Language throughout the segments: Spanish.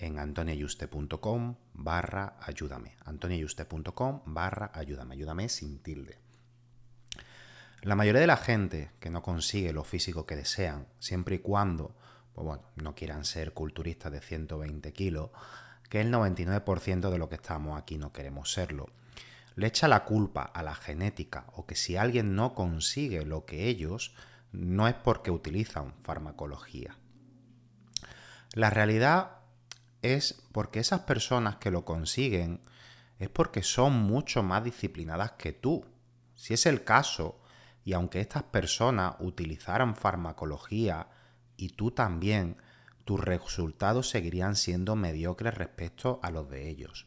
en antoniayuste.com barra ayúdame. antoniayuste.com barra ayúdame. Ayúdame sin tilde. La mayoría de la gente que no consigue lo físico que desean, siempre y cuando pues bueno, no quieran ser culturistas de 120 kilos, que el 99% de lo que estamos aquí no queremos serlo. Le echa la culpa a la genética o que si alguien no consigue lo que ellos, no es porque utilizan farmacología. La realidad es porque esas personas que lo consiguen es porque son mucho más disciplinadas que tú. Si es el caso, y aunque estas personas utilizaran farmacología y tú también, tus resultados seguirían siendo mediocres respecto a los de ellos.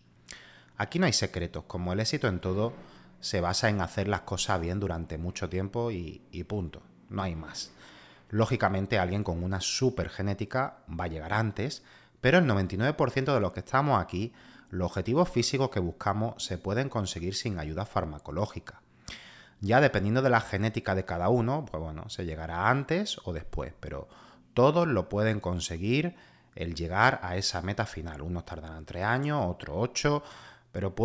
Aquí no hay secretos, como el éxito en todo se basa en hacer las cosas bien durante mucho tiempo y, y punto, no hay más. Lógicamente alguien con una super genética va a llegar antes, pero el 99% de los que estamos aquí, los objetivos físicos que buscamos se pueden conseguir sin ayuda farmacológica. Ya dependiendo de la genética de cada uno, pues bueno, se llegará antes o después, pero todos lo pueden conseguir el llegar a esa meta final. Unos tardarán tres años, otros ocho, pero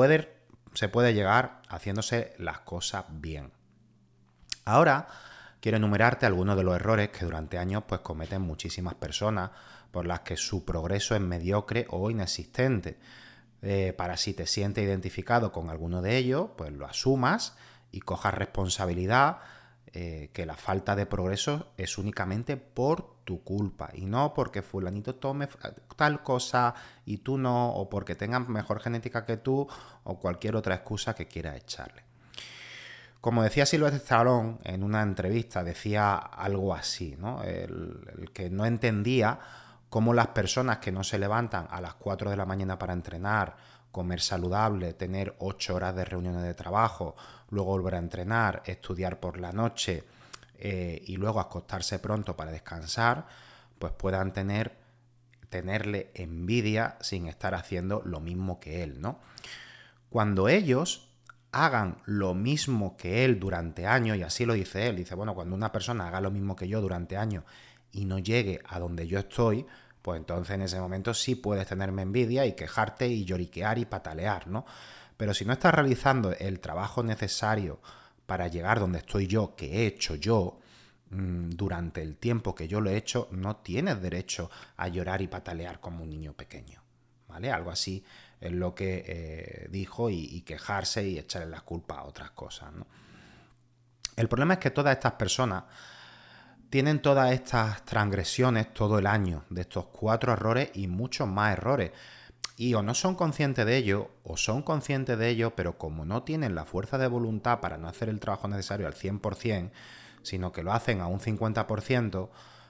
se puede llegar haciéndose las cosas bien. Ahora quiero enumerarte algunos de los errores que durante años pues cometen muchísimas personas por las que su progreso es mediocre o inexistente. Eh, para si te sientes identificado con alguno de ellos, pues lo asumas y cojas responsabilidad eh, que la falta de progreso es únicamente por tu culpa y no porque fulanito tome tal cosa y tú no, o porque tengas mejor genética que tú o cualquier otra excusa que quiera echarle. Como decía Silvestre Stallone en una entrevista, decía algo así, ¿no? el que no entendía cómo las personas que no se levantan a las 4 de la mañana para entrenar, comer saludable, tener 8 horas de reuniones de trabajo, luego volver a entrenar, estudiar por la noche eh, y luego acostarse pronto para descansar, pues puedan tener tenerle envidia sin estar haciendo lo mismo que él, ¿no? Cuando ellos hagan lo mismo que él durante años, y así lo dice él, dice, bueno, cuando una persona haga lo mismo que yo durante años y no llegue a donde yo estoy, pues entonces en ese momento sí puedes tenerme envidia y quejarte y lloriquear y patalear, ¿no? Pero si no estás realizando el trabajo necesario para llegar donde estoy yo, que he hecho yo, mm, durante el tiempo que yo lo he hecho, no tienes derecho a llorar y patalear como un niño pequeño. ¿Vale? Algo así es lo que eh, dijo y, y, quejarse y echarle la culpa a otras cosas. ¿no? El problema es que todas estas personas tienen todas estas transgresiones todo el año, de estos cuatro errores y muchos más errores. Y o no son conscientes de ello, o son conscientes de ello, pero como no tienen la fuerza de voluntad para no hacer el trabajo necesario al 100%, sino que lo hacen a un 50%,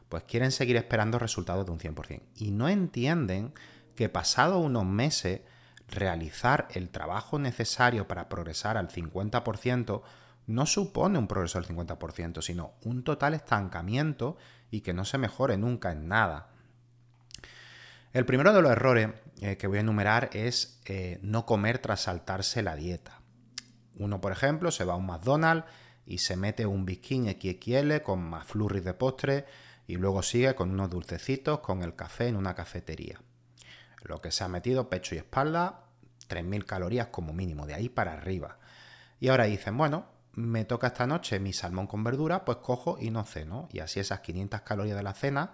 pues quieren seguir esperando resultados de un 100%. Y no entienden que pasado unos meses, realizar el trabajo necesario para progresar al 50% no supone un progreso del 50%, sino un total estancamiento y que no se mejore nunca en nada. El primero de los errores eh, que voy a enumerar es eh, no comer tras saltarse la dieta. Uno, por ejemplo, se va a un McDonald's y se mete un bikini XXL con más flurries de postre y luego sigue con unos dulcecitos con el café en una cafetería. Lo que se ha metido pecho y espalda, 3.000 calorías como mínimo, de ahí para arriba. Y ahora dicen, bueno, me toca esta noche mi salmón con verdura, pues cojo y no ceno. Y así esas 500 calorías de la cena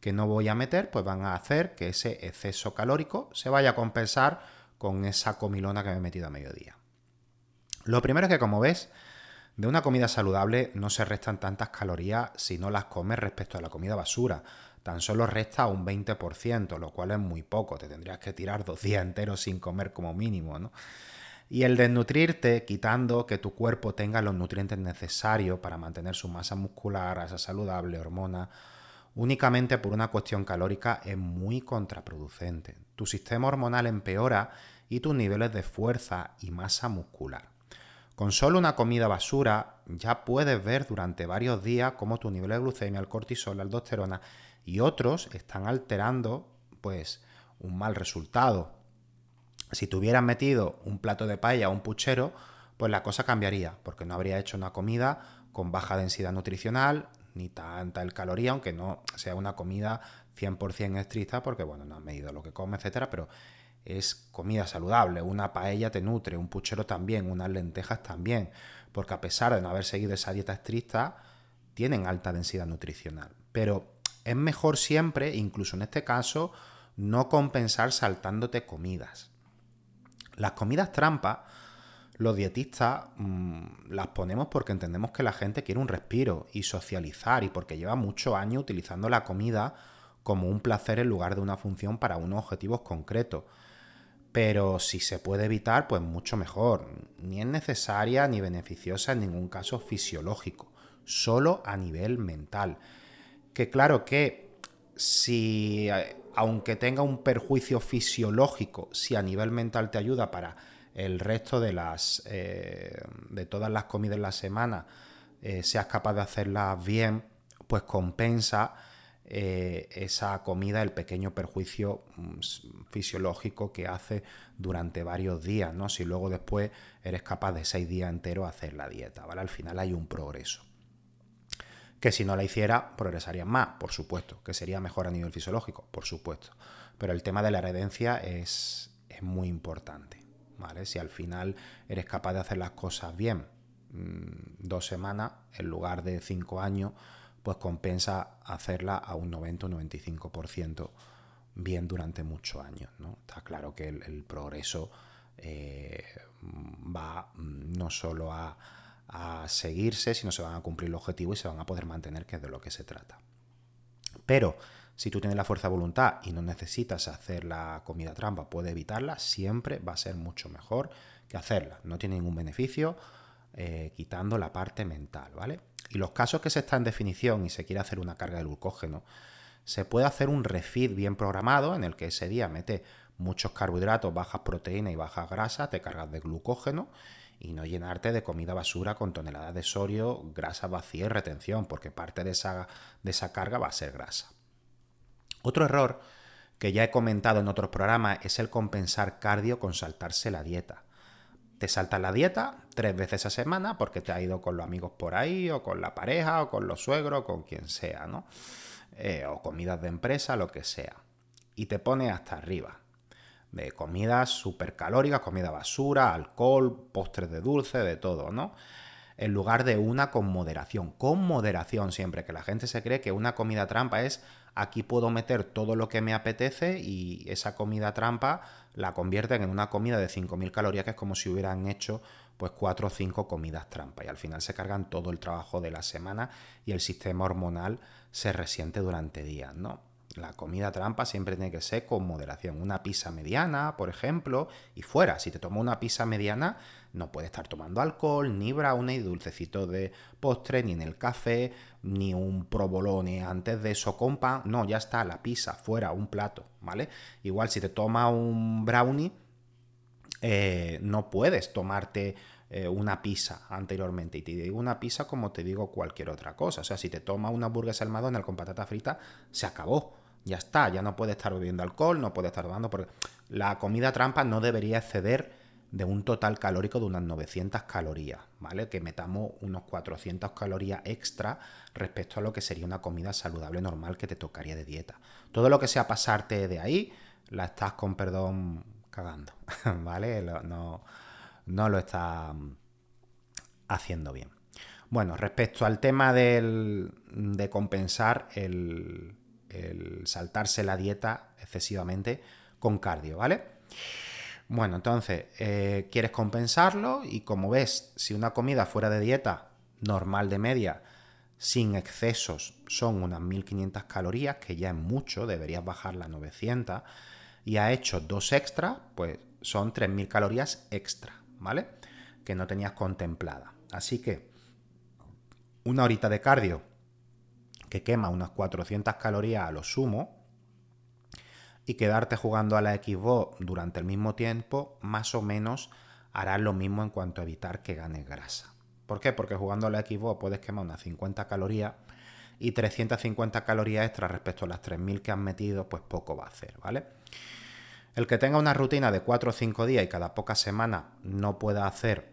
que no voy a meter, pues van a hacer que ese exceso calórico se vaya a compensar con esa comilona que me he metido a mediodía. Lo primero es que, como ves, de una comida saludable no se restan tantas calorías si no las comes respecto a la comida basura. Tan solo resta un 20%, lo cual es muy poco. Te tendrías que tirar dos días enteros sin comer como mínimo, ¿no? Y el desnutrirte, quitando que tu cuerpo tenga los nutrientes necesarios para mantener su masa muscular, esa saludable, hormona, únicamente por una cuestión calórica es muy contraproducente. Tu sistema hormonal empeora y tus niveles de fuerza y masa muscular. Con solo una comida basura ya puedes ver durante varios días cómo tu nivel de glucemia, el cortisol, la aldosterona y otros están alterando pues un mal resultado. Si te hubieras metido un plato de paella o un puchero, pues la cosa cambiaría, porque no habría hecho una comida con baja densidad nutricional, ni tanta el caloría, aunque no sea una comida 100% estricta, porque bueno, no has medido lo que come, etcétera, pero es comida saludable. Una paella te nutre, un puchero también, unas lentejas también, porque a pesar de no haber seguido esa dieta estricta, tienen alta densidad nutricional. Pero es mejor siempre, incluso en este caso, no compensar saltándote comidas. Las comidas trampa, los dietistas mm, las ponemos porque entendemos que la gente quiere un respiro y socializar y porque lleva muchos años utilizando la comida como un placer en lugar de una función para unos objetivos concretos pero si se puede evitar, pues mucho mejor. Ni es necesaria ni beneficiosa en ningún caso fisiológico, solo a nivel mental. Que claro que si, eh, aunque tenga un perjuicio fisiológico, si a nivel mental te ayuda para el resto de las eh, de todas las comidas en la semana, eh, seas capaz de hacerlas bien, pues compensa eh, esa comida el pequeño perjuicio mm, fisiológico que hace durante varios días, ¿no? Si luego después eres capaz de seis días enteros hacer la dieta, ¿vale? Al final hay un progreso. Que si no la hiciera, progresaría más, por supuesto. Que sería mejor a nivel fisiológico, por supuesto. Pero el tema de la heredencia es, muy importante, ¿vale? Si al final eres capaz de hacer las cosas bien, mm, dos semanas en lugar de cinco años, pues compensa hacerla a un 90 o 95% bien durante muchos años. ¿no? Está claro que el, progreso eh, va no solo a, seguirse, sino se van a cumplir el objetivo y se van a poder mantener, que es de lo que se trata. Pero si tú tienes la fuerza de voluntad y no necesitas hacer la comida trampa, puedes evitarla, siempre va a ser mucho mejor que hacerla. No tiene ningún beneficio eh, quitando la parte mental, ¿vale? Y los casos que se está en definición y se quiere hacer una carga de glucógeno, se puede hacer un refit bien programado en el que ese día mete muchos carbohidratos, bajas proteínas y bajas grasas, te cargas de glucógeno y no llenarte de comida basura con toneladas de sodio, grasa vacía y retención, porque parte de esa, de esa carga va a ser grasa. Otro error que ya he comentado en otros programas es el compensar cardio con saltarse la dieta te saltas la dieta tres veces a semana porque te ha ido con los amigos por ahí, o con la pareja, o con los suegros, con quien sea, ¿no? Eh, o comidas de empresa, lo que sea. Y te pone hasta arriba. De comidas súper calóricas, comida basura, alcohol, postres de dulce, de todo, ¿no? En lugar de una con moderación. Con moderación siempre, que la gente se cree que una comida trampa es aquí puedo meter todo lo que me apetece y esa comida trampa la convierten en una comida de 5.000 calorías que es como si hubieran hecho pues 4 o 5 comidas trampa y al final se cargan todo el trabajo de la semana y el sistema hormonal se resiente durante días, ¿no? La comida trampa siempre tiene que ser con moderación. Una pizza mediana, por ejemplo, y fuera. Si te tomas una pizza mediana, no puedes estar tomando alcohol, ni brownie, dulcecito de postre, ni en el café, ni un provolone antes de eso con pan. No, ya está, la pizza, fuera, un plato, ¿vale? Igual si te tomas un brownie, eh, no puedes tomarte eh, una pizza anteriormente. Y te digo una pizza como te digo cualquier otra cosa. O sea, si te tomas una hamburguesa al con patata frita, se acabó Ya está, ya no puede estar bebiendo alcohol, no puede estar tomando, porque la comida trampa no debería exceder de un total calórico de unas 900 calorías, ¿vale? Que metamos unos 400 calorías extra respecto a lo que sería una comida saludable normal que te tocaría de dieta. Todo lo que sea pasarte de ahí, la estás con perdón cagando, ¿vale? No, no lo estás haciendo bien. Bueno, respecto al tema de compensar el, el saltarse la dieta excesivamente con cardio, ¿vale? Bueno, entonces, eh, quieres compensarlo y como ves, si una comida fuera de dieta normal de media, sin excesos, son unas 1500 calorías, que ya es mucho, deberías bajarla a 900, y ha hecho dos extra, pues son 3000 calorías extra, ¿vale? Que no tenías contemplada. Así que una horita de cardio que quema unas 400 calorías a lo sumo, y quedarte jugando a la Xbox durante el mismo tiempo, más o menos harás lo mismo en cuanto a evitar que ganes grasa. ¿Por qué? Porque jugando a la Xbox puedes quemar unas 50 calorías y 350 calorías extra respecto a las 3000 que has metido, pues poco va a hacer, ¿vale? El que tenga una rutina de 4 o 5 días y cada pocas semanas no pueda hacer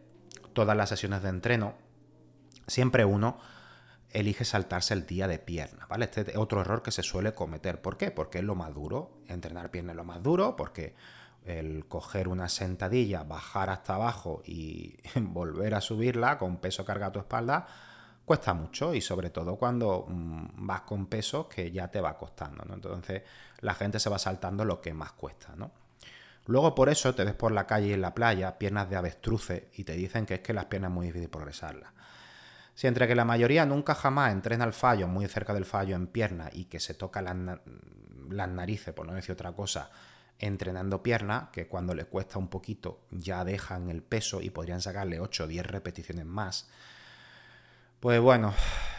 todas las sesiones de entreno, siempre uno elige saltarse el día de pierna, ¿vale? Este es otro error que se suele cometer. ¿Por qué? Porque es lo más duro. Entrenar pierna es lo más duro, porque el coger una sentadilla, bajar hasta abajo y volver a subirla con peso cargado a tu espalda, cuesta mucho y sobre todo cuando mm, vas con peso que ya te va costando, ¿no? Entonces la gente se va saltando lo que más cuesta, ¿no? Luego por eso te ves por la calle y en la playa, piernas de avestruces, y te dicen que es que las piernas es muy difícil progresarlas. Si entre que la mayoría nunca jamás entrena el fallo muy cerca del fallo en pierna y que se toca las, narices, por no decir otra cosa, entrenando pierna, que cuando le cuesta un poquito ya dejan el peso y podrían sacarle 8 o 10 repeticiones más, pues bueno,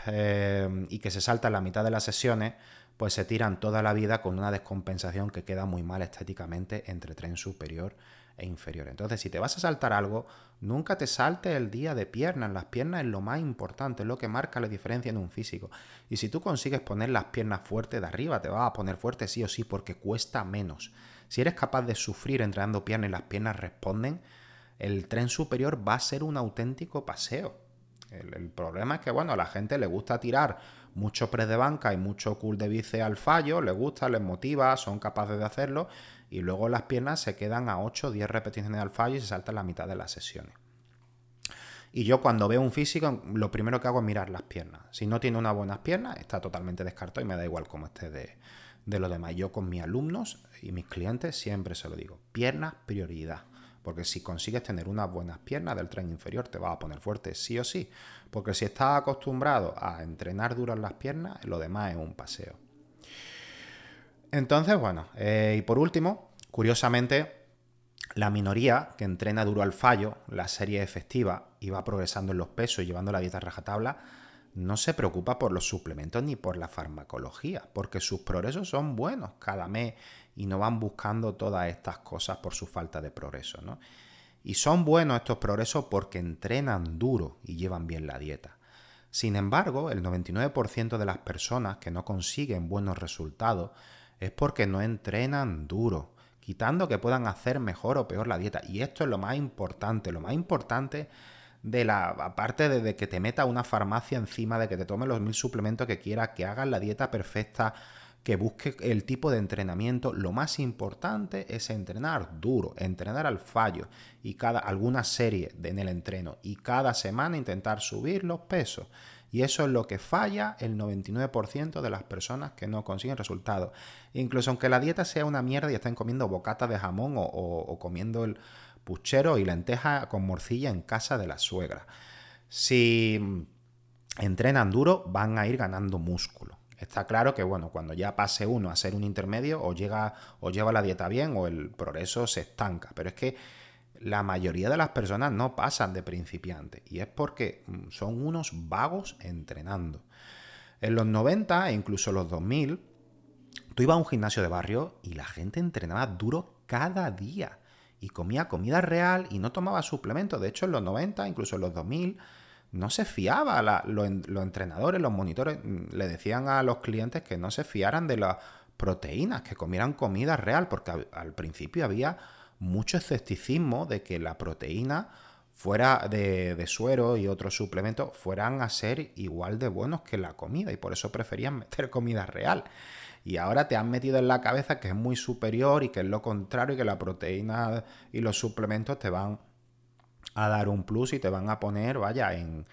eh, y que se salta la mitad de las sesiones, pues se tiran toda la vida con una descompensación que queda muy mal estéticamente entre tren superior e inferior. Entonces, si te vas a saltar algo, nunca te salte el día de piernas. Las piernas es lo más importante, es lo que marca la diferencia en un físico. Y si tú consigues poner las piernas fuertes de arriba, te vas a poner fuerte sí o sí porque cuesta menos. Si eres capaz de sufrir entrenando piernas y las piernas responden, el tren superior va a ser un auténtico paseo. El, problema es que, bueno, a la gente le gusta tirar mucho press de banca y mucho cool de bíceps al fallo, le gusta, les motiva, son capaces de hacerlo y luego las piernas se quedan a 8 o 10 repeticiones al fallo y se saltan la mitad de las sesiones. Y yo cuando veo un físico, lo primero que hago es mirar las piernas. Si no tiene unas buenas piernas, está totalmente descartado y me da igual cómo esté de, de lo demás. Yo con mis alumnos y mis clientes siempre se lo digo. Piernas, prioridad. Porque si consigues tener unas buenas piernas del tren inferior, te vas a poner fuerte sí o sí. Porque si estás acostumbrado a entrenar duras las piernas, lo demás es un paseo. Entonces, bueno, eh, y por último, curiosamente, la minoría que entrena duro al fallo, la serie efectiva, y va progresando en los pesos y llevando la dieta rajatabla, no se preocupa por los suplementos ni por la farmacología, porque sus progresos son buenos cada mes y no van buscando todas estas cosas por su falta de progreso. ¿no? Y son buenos estos progresos porque entrenan duro y llevan bien la dieta. Sin embargo, el 99% de las personas que no consiguen buenos resultados es porque no entrenan duro, quitando que puedan hacer mejor o peor la dieta. Y esto es lo más importante, lo más importante de la aparte de, que te meta una farmacia encima, de que te tome los mil suplementos que quieras, que hagas la dieta perfecta, que busque el tipo de entrenamiento, lo más importante es entrenar duro, entrenar al fallo y cada alguna serie en el entreno y cada semana intentar subir los pesos. Y eso es lo que falla el 99% de las personas que no consiguen resultados. Incluso aunque la dieta sea una mierda y estén comiendo bocatas de jamón o, comiendo el puchero y lenteja con morcilla en casa de la suegra. Si entrenan duro, van a ir ganando músculo. Está claro que, bueno, cuando ya pase uno a ser un intermedio, o llega, o lleva la dieta bien, o el progreso se estanca. Pero es que la mayoría de las personas no pasan de principiante y es porque mm, son unos vagos entrenando. En los 90 e incluso los 2000, tú ibas a un gimnasio de barrio y la gente entrenaba duro cada día y comía comida real y no tomaba suplementos. De hecho, en los 90, incluso en los 2000, no se fiaba. los entrenadores, los monitores, mm, le decían a los clientes que no se fiaran de la proteínas, que comieran comida real, porque al principio había mucho escepticismo de que la proteína fuera de, suero y otros suplementos fueran a ser igual de buenos que la comida y por eso preferían meter comida real. Y ahora te han metido en la cabeza que es muy superior y que es lo contrario y que la proteína y los suplementos te van a dar un plus y te van a poner, vaya, en,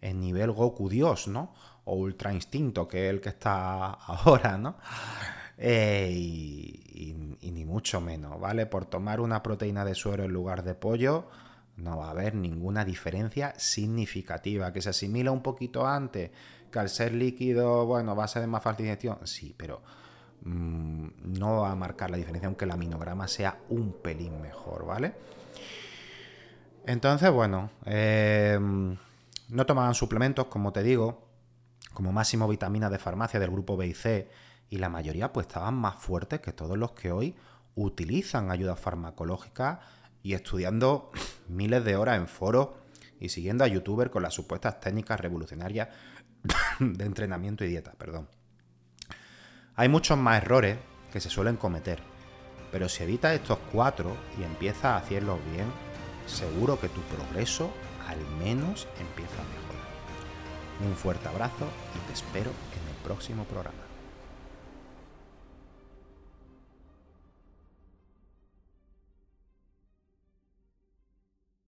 en nivel Goku Dios, ¿no? O Ultra Instinto, que es el que está ahora, ¿no? Eh, y, ni mucho menos, ¿vale? Por tomar una proteína de suero en lugar de pollo, no va a haber ninguna diferencia significativa. Que se asimila un poquito antes, que al ser líquido, bueno, va a ser más fácil digestión, sí, pero mm, no va a marcar la diferencia, aunque el aminograma sea un pelín mejor, ¿vale? Entonces, bueno, em, no tomaban suplementos, como te digo, como máximo vitaminas de farmacia del grupo B y C, y la mayoría pues estaban más fuertes que todos los que hoy utilizan ayuda farmacológica y estudiando miles de horas en foros y siguiendo a youtubers con las supuestas técnicas revolucionarias de entrenamiento y dieta, perdón. Hay muchos más errores que se suelen cometer, pero si evitas estos cuatro y empiezas a hacerlos bien, seguro que tu progreso al menos empieza a mejorar. Un fuerte abrazo y te espero en el próximo programa.